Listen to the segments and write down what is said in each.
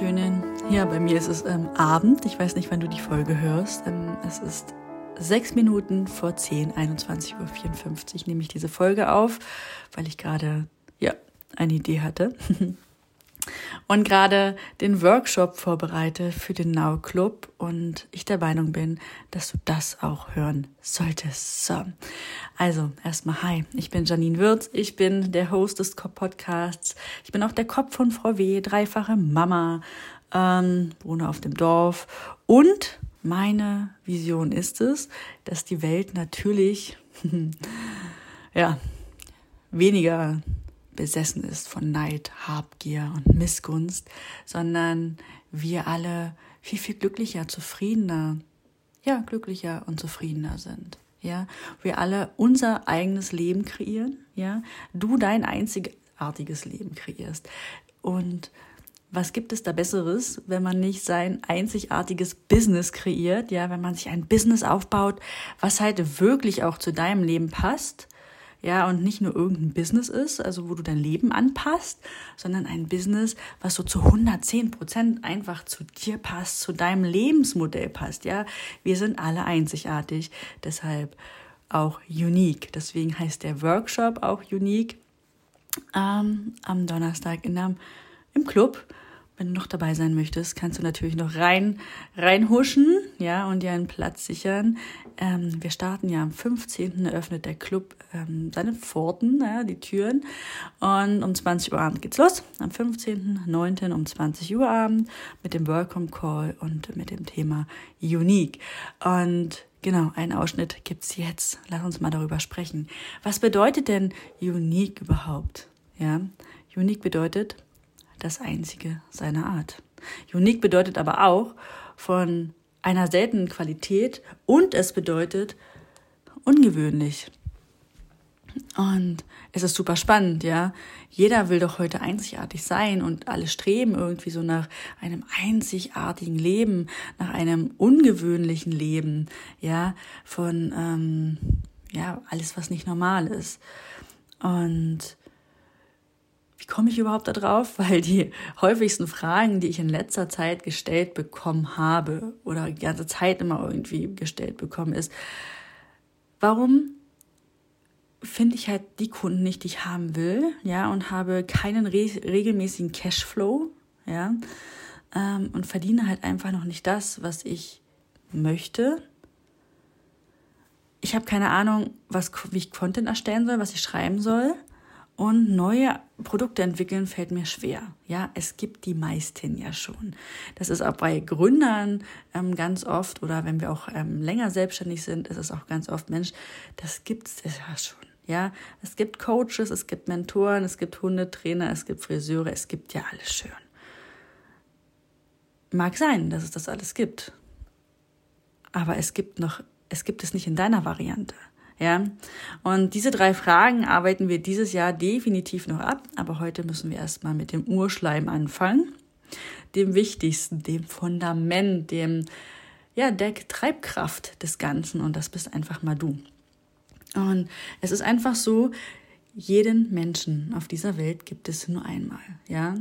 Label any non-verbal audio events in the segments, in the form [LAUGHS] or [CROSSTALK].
wunderschönen. Ja, bei mir ist es ähm, Abend. Ich weiß nicht, wann du die Folge hörst. Ähm, es ist sechs Minuten vor 10, 21.54 Uhr nehme ich diese Folge auf, weil ich gerade, ja, eine Idee hatte. [LAUGHS] und gerade den Workshop vorbereite für den Now Club und ich der Meinung bin, dass du das auch hören solltest. So. Also, erstmal hi, ich bin Janine Würz, ich bin der Host des Podcasts, ich bin auch der Kopf von Frau W., dreifache Mama, ähm, wohne auf dem Dorf und meine Vision ist es, dass die Welt natürlich, [LAUGHS] ja, weniger besessen ist von Neid, Habgier und Missgunst, sondern wir alle viel, viel glücklicher, zufriedener, ja, glücklicher und zufriedener sind. Ja, wir alle unser eigenes Leben kreieren, ja, du dein einzigartiges Leben kreierst. Und was gibt es da Besseres, wenn man nicht sein einzigartiges Business kreiert, ja, wenn man sich ein Business aufbaut, was halt wirklich auch zu deinem Leben passt ja, und nicht nur irgendein Business ist, also wo du dein Leben anpasst, sondern ein Business, was so zu 110 Prozent einfach zu dir passt, zu deinem Lebensmodell passt, ja. Wir sind alle einzigartig, deshalb auch unique. Deswegen heißt der Workshop auch unique ähm, am Donnerstag in der, im Club. Wenn du noch dabei sein möchtest, kannst du natürlich noch rein, reinhuschen, ja, und dir einen Platz sichern. Ähm, wir starten ja am 15. eröffnet der Club ähm, seine Pforten, ja, die Türen. Und um 20 Uhr Abend geht's los. Am 15.09. um 20 Uhr Abend mit dem Welcome Call und mit dem Thema Unique. Und Genau, einen Ausschnitt gibt's jetzt. Lass uns mal darüber sprechen. Was bedeutet denn Unique überhaupt? Ja, Unique bedeutet, das einzige seiner Art. Unique bedeutet aber auch von einer seltenen Qualität und es bedeutet ungewöhnlich. Und es ist super spannend, ja. Jeder will doch heute einzigartig sein und alle streben irgendwie so nach einem einzigartigen Leben, nach einem ungewöhnlichen Leben, ja, von, ähm, ja, alles, was nicht normal ist. Und wie komme ich überhaupt da drauf? [LAUGHS] Weil die häufigsten Fragen, die ich in letzter Zeit gestellt bekommen habe oder die ganze Zeit immer irgendwie gestellt bekommen, ist, warum finde ich halt die Kunden nicht, die ich haben will, ja, und habe keinen re regelmäßigen Cashflow, ja, ähm, und verdiene halt einfach noch nicht das, was ich möchte. Ich habe keine Ahnung, was, wie ich Content erstellen soll, was ich schreiben soll. Und neue Produkte entwickeln fällt mir schwer. Ja, es gibt die meisten ja schon. Das ist auch bei Gründern ähm, ganz oft oder wenn wir auch ähm, länger selbstständig sind, ist es auch ganz oft, Mensch, das gibt es ja schon. Ja, es gibt Coaches, es gibt Mentoren, es gibt Hundetrainer, es gibt Friseure, es gibt ja alles schön. Mag sein, dass es das alles gibt. Aber es gibt noch, es gibt es nicht in deiner Variante. Ja, und diese drei Fragen arbeiten wir dieses Jahr definitiv noch ab, aber heute müssen wir erstmal mit dem Urschleim anfangen, dem wichtigsten, dem Fundament, dem ja, der Treibkraft des Ganzen und das bist einfach mal du. Und es ist einfach so, jeden Menschen auf dieser Welt gibt es nur einmal, ja?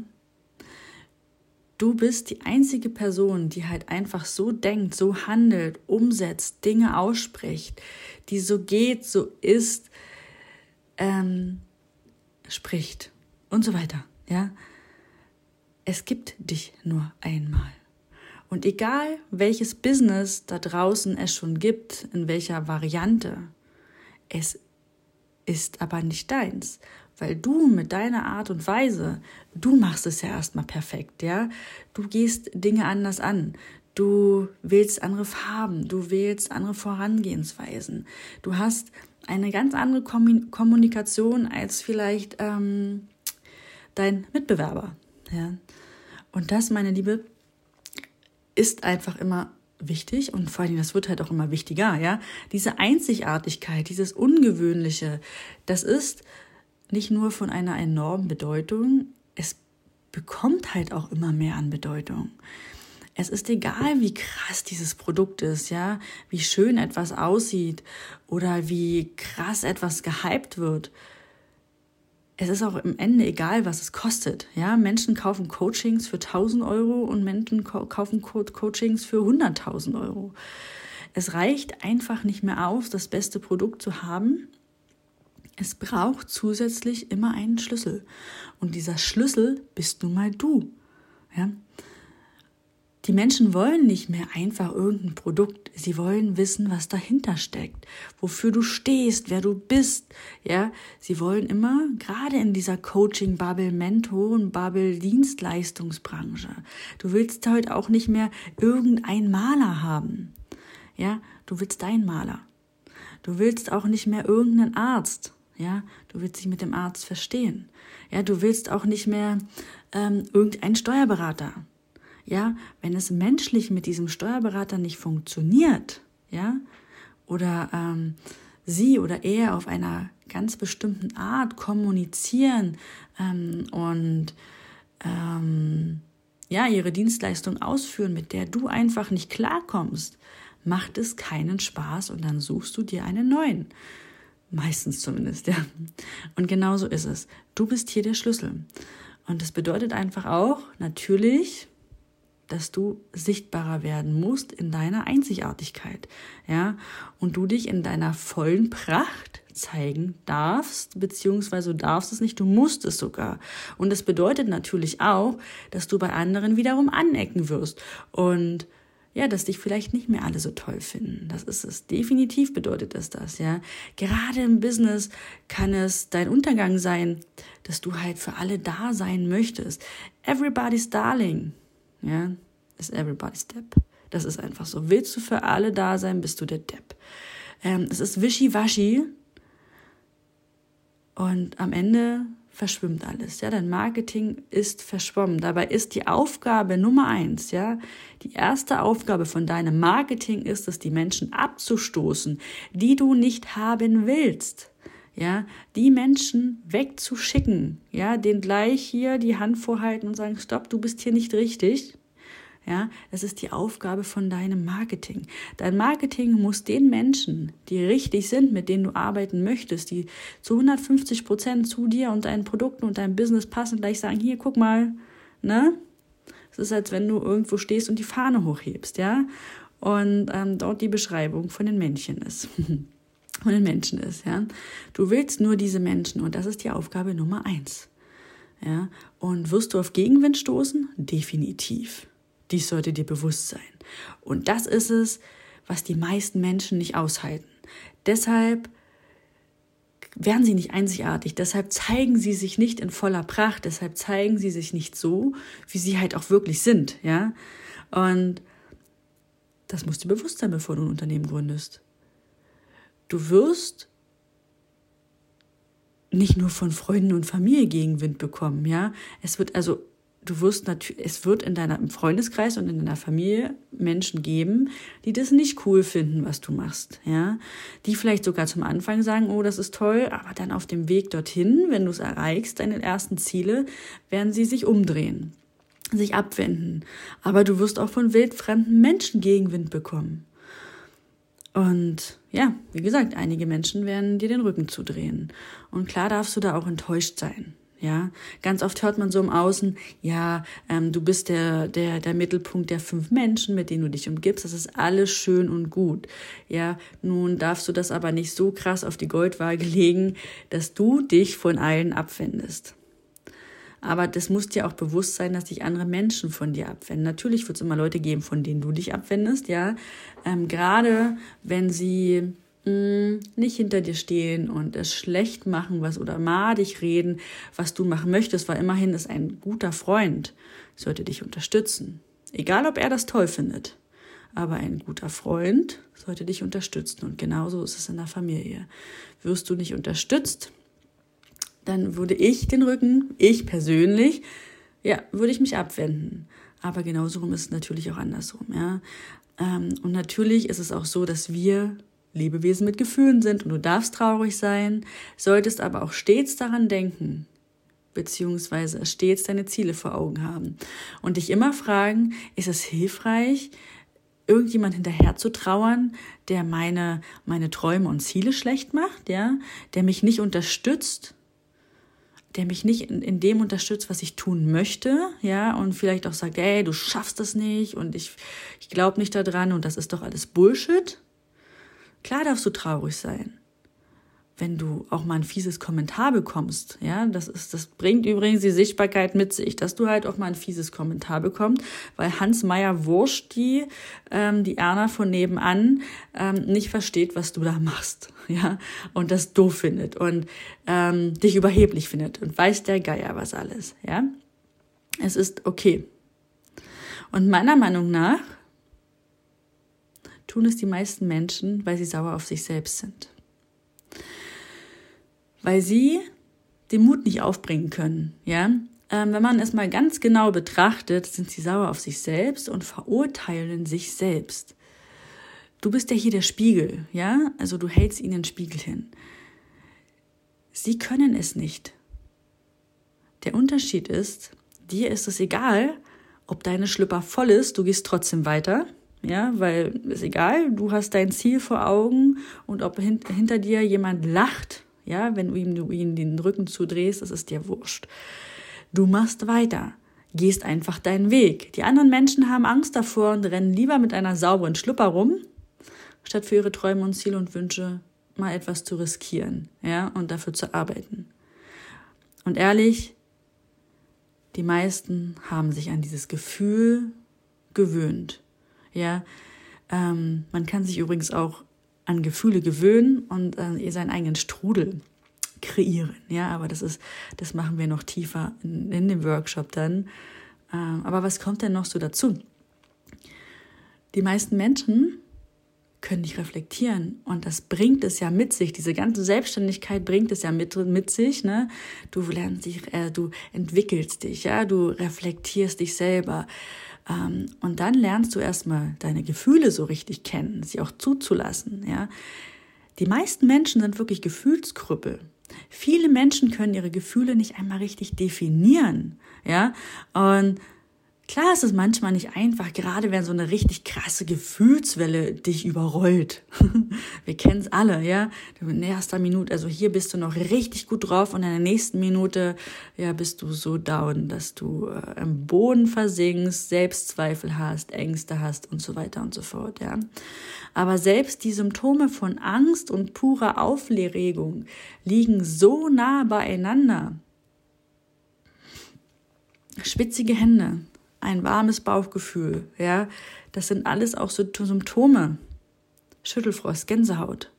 Du bist die einzige Person, die halt einfach so denkt, so handelt, umsetzt, Dinge ausspricht, die so geht, so ist, ähm, spricht und so weiter. Ja, es gibt dich nur einmal. Und egal welches Business da draußen es schon gibt, in welcher Variante, es ist aber nicht deins weil du mit deiner Art und Weise, du machst es ja erstmal perfekt, ja? Du gehst Dinge anders an. Du wählst andere Farben, du wählst andere Vorangehensweisen. Du hast eine ganz andere Kommunikation als vielleicht ähm, dein Mitbewerber. Ja? Und das, meine Liebe, ist einfach immer wichtig und vor allem, das wird halt auch immer wichtiger, ja. Diese Einzigartigkeit, dieses Ungewöhnliche, das ist nicht nur von einer enormen Bedeutung, es bekommt halt auch immer mehr an Bedeutung. Es ist egal, wie krass dieses Produkt ist, ja, wie schön etwas aussieht oder wie krass etwas gehypt wird. es ist auch im Ende egal, was es kostet. Ja, Menschen kaufen Coachings für 1000 Euro und Menschen kaufen Coachings für 100.000 Euro. Es reicht einfach nicht mehr aus, das beste Produkt zu haben. Es braucht zusätzlich immer einen Schlüssel. Und dieser Schlüssel bist nun mal du. Ja? Die Menschen wollen nicht mehr einfach irgendein Produkt. Sie wollen wissen, was dahinter steckt, wofür du stehst, wer du bist. Ja, sie wollen immer, gerade in dieser Coaching-Bubble, Mentoren-Bubble, Dienstleistungsbranche. Du willst heute auch nicht mehr irgendein Maler haben. Ja, du willst deinen Maler. Du willst auch nicht mehr irgendeinen Arzt. Ja, du willst dich mit dem Arzt verstehen. Ja, du willst auch nicht mehr ähm, irgendeinen Steuerberater ja, wenn es menschlich mit diesem Steuerberater nicht funktioniert, ja, oder ähm, sie oder er auf einer ganz bestimmten Art kommunizieren ähm, und ähm, ja, ihre Dienstleistung ausführen, mit der du einfach nicht klarkommst, macht es keinen Spaß und dann suchst du dir einen neuen. Meistens zumindest, ja. Und genau so ist es. Du bist hier der Schlüssel. Und das bedeutet einfach auch, natürlich, dass du sichtbarer werden musst in deiner Einzigartigkeit, ja, und du dich in deiner vollen Pracht zeigen darfst, beziehungsweise du darfst es nicht, du musst es sogar. Und das bedeutet natürlich auch, dass du bei anderen wiederum anecken wirst und ja, dass dich vielleicht nicht mehr alle so toll finden. Das ist es. Definitiv bedeutet es das, ja. Gerade im Business kann es dein Untergang sein, dass du halt für alle da sein möchtest. Everybody's darling. Ja, ist everybody's Depp. Das ist einfach so. Willst du für alle da sein, bist du der Depp. Ähm, es ist wischiwaschi und am Ende verschwimmt alles. Ja, dein Marketing ist verschwommen. Dabei ist die Aufgabe Nummer eins, ja, die erste Aufgabe von deinem Marketing ist es, die Menschen abzustoßen, die du nicht haben willst ja, die Menschen wegzuschicken, ja, den gleich hier die Hand vorhalten und sagen, stopp, du bist hier nicht richtig. Ja, das ist die Aufgabe von deinem Marketing. Dein Marketing muss den Menschen, die richtig sind, mit denen du arbeiten möchtest, die zu 150 Prozent zu dir und deinen Produkten und deinem Business passen, gleich sagen, hier, guck mal, ne? Es ist, als wenn du irgendwo stehst und die Fahne hochhebst, ja? Und ähm, dort die Beschreibung von den Männchen ist. [LAUGHS] von den Menschen ist, ja. Du willst nur diese Menschen und das ist die Aufgabe Nummer eins. Ja, und wirst du auf Gegenwind stoßen? Definitiv. Dies sollte dir bewusst sein. Und das ist es, was die meisten Menschen nicht aushalten. Deshalb werden sie nicht einzigartig, deshalb zeigen sie sich nicht in voller Pracht, deshalb zeigen sie sich nicht so, wie sie halt auch wirklich sind, ja? Und das muss dir bewusst sein, bevor du ein Unternehmen gründest. Du wirst nicht nur von Freunden und Familie Gegenwind bekommen, ja? Es wird also du wirst natürlich, es wird in deinem Freundeskreis und in deiner Familie Menschen geben, die das nicht cool finden, was du machst, ja. Die vielleicht sogar zum Anfang sagen, oh, das ist toll, aber dann auf dem Weg dorthin, wenn du es erreichst, deine ersten Ziele, werden sie sich umdrehen, sich abwenden. Aber du wirst auch von wildfremden Menschen Gegenwind bekommen. Und ja, wie gesagt, einige Menschen werden dir den Rücken zudrehen. Und klar darfst du da auch enttäuscht sein. Ja, ganz oft hört man so im Außen, ja, ähm, du bist der, der, der Mittelpunkt der fünf Menschen, mit denen du dich umgibst. Das ist alles schön und gut. Ja, nun darfst du das aber nicht so krass auf die Goldwaage [LAUGHS] legen, dass du dich von allen abwendest. Aber das muss dir auch bewusst sein, dass sich andere Menschen von dir abwenden. Natürlich wird es immer Leute geben, von denen du dich abwendest, ja. Ähm, gerade wenn sie nicht hinter dir stehen und es schlecht machen, was oder madig reden, was du machen möchtest, weil immerhin ist ein guter Freund, sollte dich unterstützen. Egal, ob er das toll findet. Aber ein guter Freund sollte dich unterstützen. Und genauso ist es in der Familie. Wirst du nicht unterstützt, dann würde ich den Rücken, ich persönlich, ja, würde ich mich abwenden. Aber genauso rum ist es natürlich auch andersrum, ja. Ähm, und natürlich ist es auch so, dass wir Lebewesen mit Gefühlen sind und du darfst traurig sein, solltest aber auch stets daran denken, beziehungsweise stets deine Ziele vor Augen haben und dich immer fragen, ist es hilfreich, irgendjemand hinterher zu trauern, der meine, meine Träume und Ziele schlecht macht, ja, der mich nicht unterstützt? der mich nicht in, in dem unterstützt, was ich tun möchte, ja, und vielleicht auch sagt, ey, du schaffst das nicht und ich, ich glaube nicht daran und das ist doch alles Bullshit. Klar darfst du traurig sein wenn du auch mal ein fieses Kommentar bekommst, ja, das ist, das bringt übrigens die Sichtbarkeit mit sich, dass du halt auch mal ein fieses Kommentar bekommst, weil Hans Meyer Wursch, die, ähm, die Erna von nebenan, ähm, nicht versteht, was du da machst, [LAUGHS] ja, und das doof findet und ähm, dich überheblich findet und weiß der Geier was alles, ja. Es ist okay. Und meiner Meinung nach tun es die meisten Menschen, weil sie sauer auf sich selbst sind weil sie den Mut nicht aufbringen können, ja. Ähm, wenn man es mal ganz genau betrachtet, sind sie sauer auf sich selbst und verurteilen sich selbst. Du bist ja hier der Spiegel, ja? Also du hältst ihnen den Spiegel hin. Sie können es nicht. Der Unterschied ist, dir ist es egal, ob deine Schlüpper voll ist, du gehst trotzdem weiter, ja, weil ist egal, du hast dein Ziel vor Augen und ob hinter dir jemand lacht ja, wenn du ihm, du ihm den Rücken zudrehst, das ist dir wurscht. Du machst weiter, gehst einfach deinen Weg. Die anderen Menschen haben Angst davor und rennen lieber mit einer sauberen Schlupper rum, statt für ihre Träume und Ziele und Wünsche mal etwas zu riskieren, ja, und dafür zu arbeiten. Und ehrlich, die meisten haben sich an dieses Gefühl gewöhnt. Ja, ähm, man kann sich übrigens auch an Gefühle gewöhnen und äh, seinen eigenen Strudel kreieren. Ja, aber das ist, das machen wir noch tiefer in, in dem Workshop dann. Ähm, aber was kommt denn noch so dazu? Die meisten Menschen können nicht reflektieren und das bringt es ja mit sich. Diese ganze Selbstständigkeit bringt es ja mit, mit sich. Ne? Du lernst dich, äh, du entwickelst dich, ja, du reflektierst dich selber. Ähm, und dann lernst du erstmal deine Gefühle so richtig kennen, sie auch zuzulassen. Ja? Die meisten Menschen sind wirklich Gefühlskrüppel. Viele Menschen können ihre Gefühle nicht einmal richtig definieren. Ja? Und Klar ist es manchmal nicht einfach, gerade wenn so eine richtig krasse Gefühlswelle dich überrollt. [LAUGHS] Wir kennen es alle, ja. In erster Minute, also hier bist du noch richtig gut drauf und in der nächsten Minute, ja, bist du so down, dass du äh, im Boden versinkst, Selbstzweifel hast, Ängste hast und so weiter und so fort, ja. Aber selbst die Symptome von Angst und purer Aufregung liegen so nah beieinander. Schwitzige Hände, ein warmes Bauchgefühl, ja, das sind alles auch Symptome. Schüttelfrost, Gänsehaut.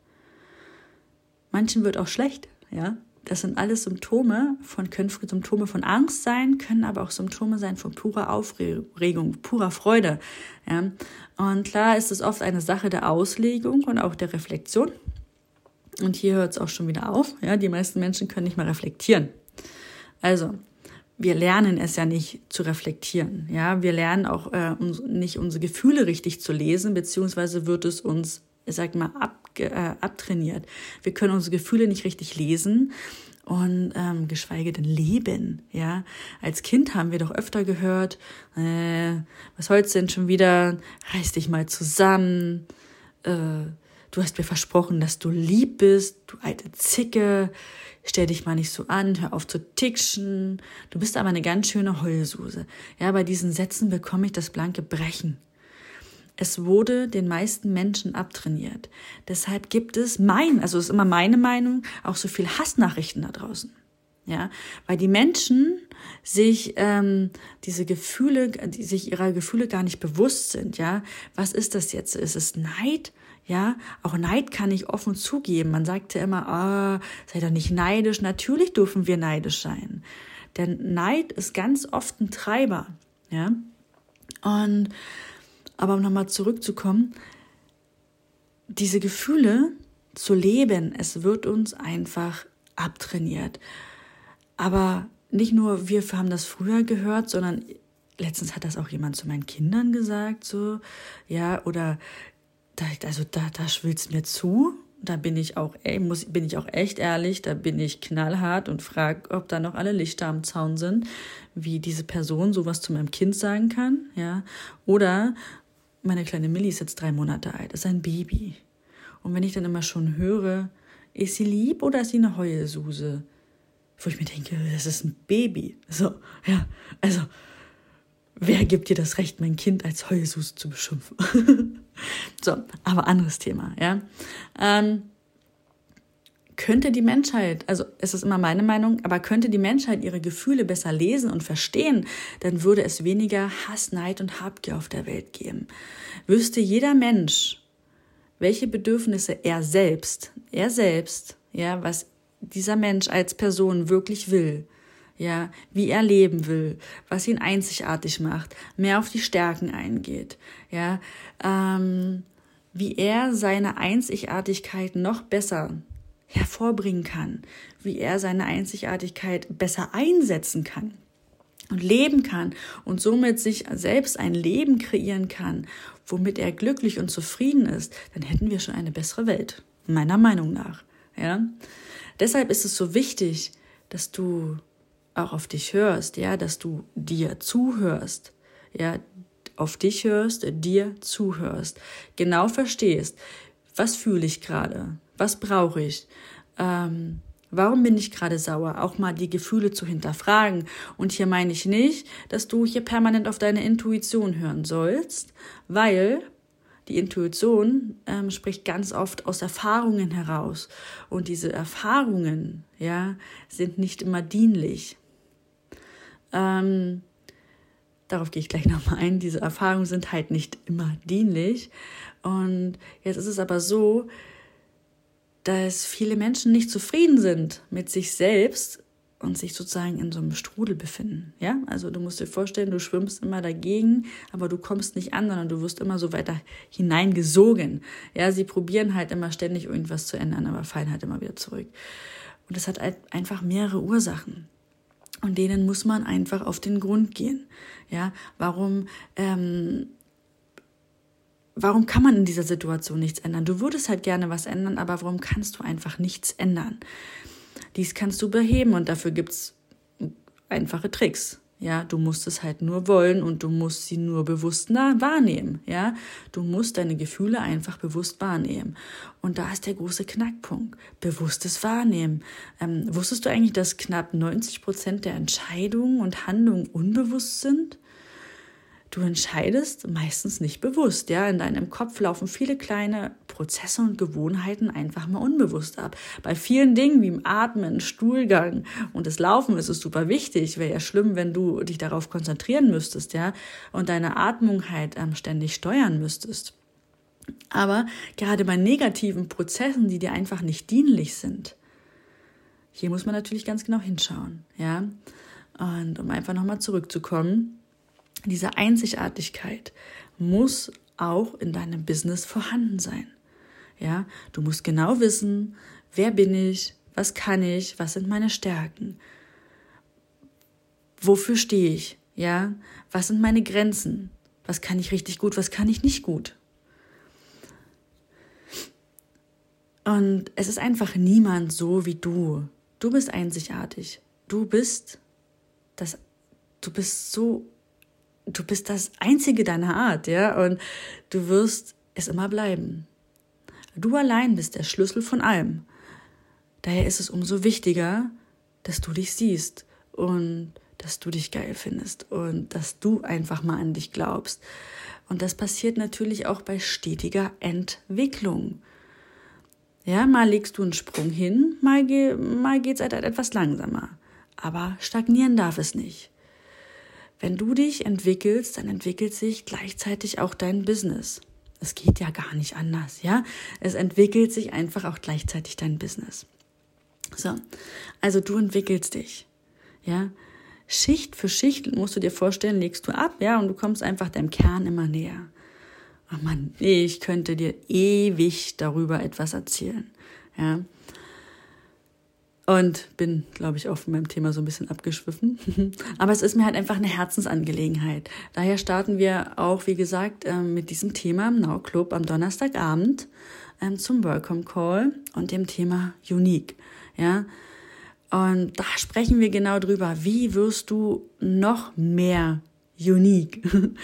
Manchen wird auch schlecht, ja. Das sind alles Symptome von, können Symptome von Angst sein, können aber auch Symptome sein von purer Aufregung, purer Freude, ja. Und klar ist es oft eine Sache der Auslegung und auch der Reflexion. Und hier hört es auch schon wieder auf, ja. Die meisten Menschen können nicht mal reflektieren. Also, wir lernen es ja nicht zu reflektieren. Ja, wir lernen auch äh, uns, nicht unsere Gefühle richtig zu lesen, beziehungsweise wird es uns, ich sag mal, ab, äh, abtrainiert. Wir können unsere Gefühle nicht richtig lesen und ähm, geschweige denn leben. Ja, als Kind haben wir doch öfter gehört, äh, was holst denn schon wieder? Reiß dich mal zusammen. Äh, du hast mir versprochen, dass du lieb bist, du alte Zicke stell dich mal nicht so an, hör auf zu tickschen, du bist aber eine ganz schöne Heulsuse. Ja, bei diesen Sätzen bekomme ich das blanke Brechen. Es wurde den meisten Menschen abtrainiert. Deshalb gibt es mein, also ist immer meine Meinung, auch so viel Hassnachrichten da draußen. Ja, weil die Menschen sich ähm, diese Gefühle, die sich ihrer Gefühle gar nicht bewusst sind. Ja, was ist das jetzt? Ist es Neid? Ja, auch Neid kann ich offen zugeben. Man sagte immer, oh, sei doch nicht neidisch. Natürlich dürfen wir neidisch sein. Denn Neid ist ganz oft ein Treiber. Ja, und aber um nochmal zurückzukommen, diese Gefühle zu leben, es wird uns einfach abtrainiert. Aber nicht nur wir haben das früher gehört, sondern letztens hat das auch jemand zu meinen Kindern gesagt, so, ja, oder da, also da, da schwillt's mir zu. Da bin ich auch, ey, muss, bin ich auch echt ehrlich, da bin ich knallhart und frage, ob da noch alle Lichter am Zaun sind, wie diese Person sowas zu meinem Kind sagen kann, ja. Oder meine kleine Millie ist jetzt drei Monate alt, ist ein Baby. Und wenn ich dann immer schon höre, ist sie lieb oder ist sie eine Heulsuse? wo ich mir denke, das ist ein Baby. So, ja, also, wer gibt dir das Recht, mein Kind als Heulsus zu beschimpfen? [LAUGHS] so, aber anderes Thema, ja. Ähm, könnte die Menschheit, also es ist immer meine Meinung, aber könnte die Menschheit ihre Gefühle besser lesen und verstehen, dann würde es weniger Hass, Neid und Habgier auf der Welt geben. Wüsste jeder Mensch, welche Bedürfnisse er selbst, er selbst, ja, was dieser Mensch als Person wirklich will, ja, wie er leben will, was ihn einzigartig macht, mehr auf die Stärken eingeht, ja, ähm, wie er seine Einzigartigkeit noch besser hervorbringen kann, wie er seine Einzigartigkeit besser einsetzen kann und leben kann und somit sich selbst ein Leben kreieren kann, womit er glücklich und zufrieden ist, dann hätten wir schon eine bessere Welt, meiner Meinung nach. Ja? Deshalb ist es so wichtig, dass du auch auf dich hörst, ja, dass du dir zuhörst, ja, auf dich hörst, dir zuhörst, genau verstehst, was fühle ich gerade, was brauche ich, ähm, warum bin ich gerade sauer, auch mal die Gefühle zu hinterfragen. Und hier meine ich nicht, dass du hier permanent auf deine Intuition hören sollst, weil die Intuition ähm, spricht ganz oft aus Erfahrungen heraus. Und diese Erfahrungen, ja, sind nicht immer dienlich. Ähm, darauf gehe ich gleich nochmal ein. Diese Erfahrungen sind halt nicht immer dienlich. Und jetzt ist es aber so, dass viele Menschen nicht zufrieden sind mit sich selbst und sich sozusagen in so einem Strudel befinden. Ja, also du musst dir vorstellen, du schwimmst immer dagegen, aber du kommst nicht an, sondern du wirst immer so weiter hineingesogen. Ja, sie probieren halt immer ständig irgendwas zu ändern, aber fallen halt immer wieder zurück. Und das hat halt einfach mehrere Ursachen. Und denen muss man einfach auf den Grund gehen. Ja, warum ähm, warum kann man in dieser Situation nichts ändern? Du würdest halt gerne was ändern, aber warum kannst du einfach nichts ändern? Dies kannst du beheben und dafür gibt's einfache Tricks. Ja, du musst es halt nur wollen und du musst sie nur bewusst wahrnehmen. Ja, du musst deine Gefühle einfach bewusst wahrnehmen. Und da ist der große Knackpunkt. Bewusstes Wahrnehmen. Ähm, wusstest du eigentlich, dass knapp 90 Prozent der Entscheidungen und Handlungen unbewusst sind? Du entscheidest meistens nicht bewusst, ja. In deinem Kopf laufen viele kleine Prozesse und Gewohnheiten einfach mal unbewusst ab. Bei vielen Dingen wie im Atmen, Stuhlgang und das Laufen ist es super wichtig. Wäre ja schlimm, wenn du dich darauf konzentrieren müsstest, ja, und deine Atmung halt ähm, ständig steuern müsstest. Aber gerade bei negativen Prozessen, die dir einfach nicht dienlich sind, hier muss man natürlich ganz genau hinschauen, ja. Und um einfach nochmal zurückzukommen, diese Einzigartigkeit muss auch in deinem Business vorhanden sein. Ja, du musst genau wissen, wer bin ich, was kann ich, was sind meine Stärken, wofür stehe ich, ja, was sind meine Grenzen, was kann ich richtig gut, was kann ich nicht gut. Und es ist einfach niemand so wie du. Du bist einzigartig. Du bist das, du bist so du bist das einzige deiner Art, ja, und du wirst es immer bleiben. Du allein bist der Schlüssel von allem. Daher ist es umso wichtiger, dass du dich siehst und dass du dich geil findest und dass du einfach mal an dich glaubst. Und das passiert natürlich auch bei stetiger Entwicklung. Ja, mal legst du einen Sprung hin, mal, ge mal geht's halt etwas langsamer. Aber stagnieren darf es nicht. Wenn du dich entwickelst, dann entwickelt sich gleichzeitig auch dein Business. Es geht ja gar nicht anders, ja? Es entwickelt sich einfach auch gleichzeitig dein Business. So. Also du entwickelst dich, ja? Schicht für Schicht musst du dir vorstellen, legst du ab, ja, und du kommst einfach deinem Kern immer näher. Oh Mann, ich könnte dir ewig darüber etwas erzählen, ja? Und bin, glaube ich, auch von meinem Thema so ein bisschen abgeschwiffen. [LAUGHS] Aber es ist mir halt einfach eine Herzensangelegenheit. Daher starten wir auch, wie gesagt, ähm, mit diesem Thema im Now Club am Donnerstagabend ähm, zum Welcome Call und dem Thema Unique. Ja. Und da sprechen wir genau drüber. Wie wirst du noch mehr unique?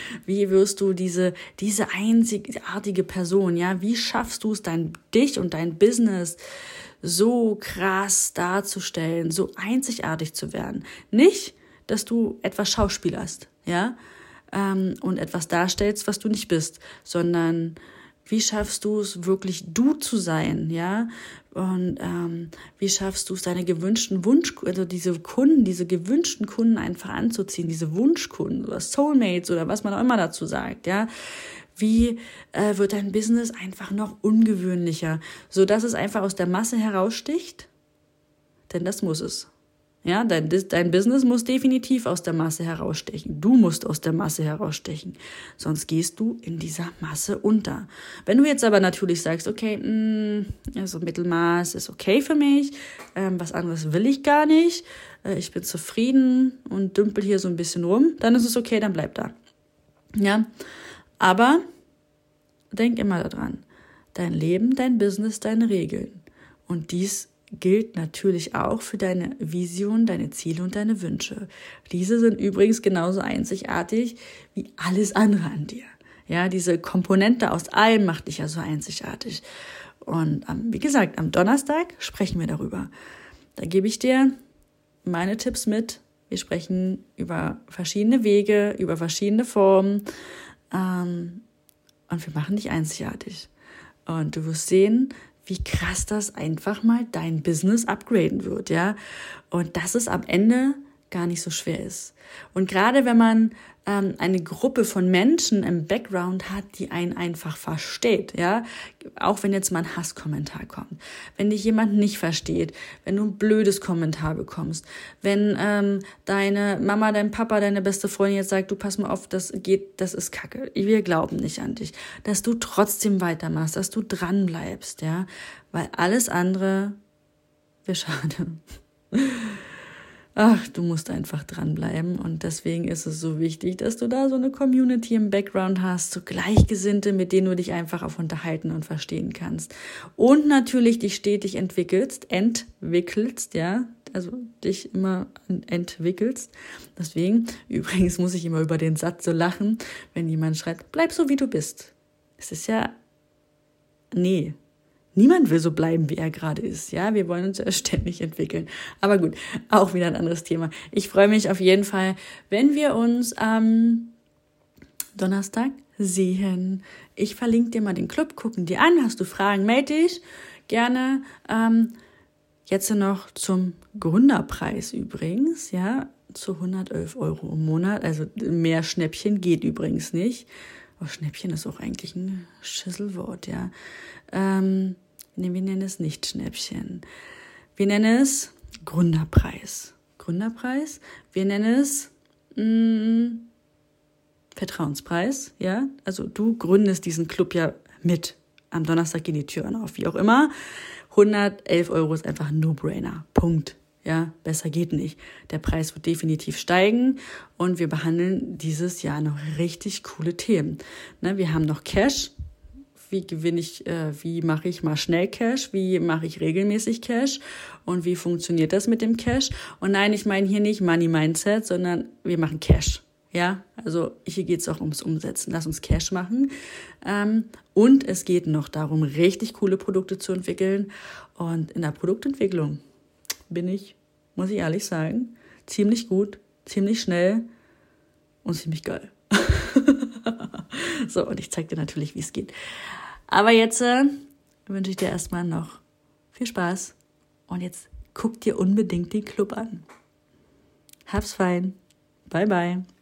[LAUGHS] Wie wirst du diese, diese einzigartige Person, ja? Wie schaffst du es, dein, dich und dein Business so krass darzustellen, so einzigartig zu werden. Nicht, dass du etwas schauspielerst, ja, ähm, und etwas darstellst, was du nicht bist, sondern wie schaffst du es wirklich du zu sein, ja? Und ähm, wie schaffst du es, deine gewünschten Wunsch, also diese Kunden, diese gewünschten Kunden einfach anzuziehen, diese Wunschkunden oder Soulmates oder was man auch immer dazu sagt, ja? Wie äh, wird dein Business einfach noch ungewöhnlicher, so dass es einfach aus der Masse heraussticht? Denn das muss es. Ja, dein, dein Business muss definitiv aus der Masse herausstechen. Du musst aus der Masse herausstechen. Sonst gehst du in dieser Masse unter. Wenn du jetzt aber natürlich sagst, okay, mh, mm, also Mittelmaß ist okay für mich, ähm, was anderes will ich gar nicht, äh, ich bin zufrieden und dümpel hier so ein bisschen rum, dann ist es okay, dann bleib da. Ja, aber denk immer daran, dein Leben, dein Business, deine Regeln. Und dies gilt natürlich auch für deine Vision, deine Ziele und deine Wünsche. Diese sind übrigens genauso einzigartig wie alles andere an dir. Ja, diese Komponente aus allem macht dich ja so einzigartig. Und ähm, wie gesagt, am Donnerstag sprechen wir darüber. Da gebe ich dir meine Tipps mit. Wir sprechen über verschiedene Wege, über verschiedene Formen. Ähm, und wir machen dich einzigartig. Und du wirst sehen, wie krass das einfach mal dein Business upgraden wird, ja. Und dass es am Ende gar nicht so schwer ist. Und gerade wenn man ähm, eine Gruppe von Menschen im Background hat, die einen einfach versteht, ja, auch wenn jetzt mal ein Hasskommentar kommt, wenn dich jemand nicht versteht, wenn du ein blödes Kommentar bekommst, wenn ähm, deine Mama, dein Papa, deine beste Freundin jetzt sagt, du pass mal auf, das geht, das ist Kacke, wir glauben nicht an dich, dass du trotzdem weitermachst, dass du dran bleibst, ja, weil alles andere wäre schade. Ach, du musst einfach dranbleiben. Und deswegen ist es so wichtig, dass du da so eine Community im Background hast, so Gleichgesinnte, mit denen du dich einfach auf unterhalten und verstehen kannst. Und natürlich dich stetig entwickelst, entwickelst, ja, also dich immer entwickelst. Deswegen, [LAUGHS] übrigens muss ich immer über den Satz so lachen, wenn jemand schreibt, bleib so wie du bist. Es ist ja, nee, Niemand will so bleiben, wie er gerade ist. Ja, wir wollen uns ja [LAUGHS] ständig entwickeln. Aber gut, auch wieder ein anderes Thema. Ich freue mich auf jeden Fall, wenn wir uns am Donnerstag sehen. Ich verlinke dir mal den Club, gucken dir an. Hast du Fragen, melde dich gerne. Ähm, jetzt noch zum Gründerpreis übrigens, ja, zu 111 Euro im Monat. Also mehr Schnäppchen geht übrigens nicht. Oh, Schnäppchen ist auch eigentlich ein Schisselwort, ja. Ähm, nee, wir nennen es nicht Schnäppchen. Wir nennen es Gründerpreis. Gründerpreis. Wir nennen es mh, mm, Vertrauenspreis, ja. Also du gründest diesen Club ja mit. Am Donnerstag gehen die Türen auf, wie auch immer. 111 Euro ist einfach ein No-Brainer. Punkt. Ja, besser geht nicht. Der Preis wird definitiv steigen und wir behandeln dieses Jahr noch richtig coole Themen. Ne, wir haben noch Cash, wie gewinne ich, äh, wie mache ich mal schnell Cash, wie mache ich regelmäßig Cash und wie funktioniert das mit dem Cash. Und nein, ich meine hier nicht Money Mindset, sondern wir machen Cash. Ja, also hier geht es auch ums Umsetzen. Lass uns Cash machen. Ähm, und es geht noch darum, richtig coole Produkte zu entwickeln. Und in der Produktentwicklung bin ich, muss ich ehrlich sagen, ziemlich gut, ziemlich schnell und ziemlich geil. [LAUGHS] [LAUGHS] so, und ich zeige dir natürlich, wie es geht. Aber jetzt äh, wünsche ich dir erstmal noch viel Spaß und jetzt guck dir unbedingt den Club an. Hab's fein. Bye bye.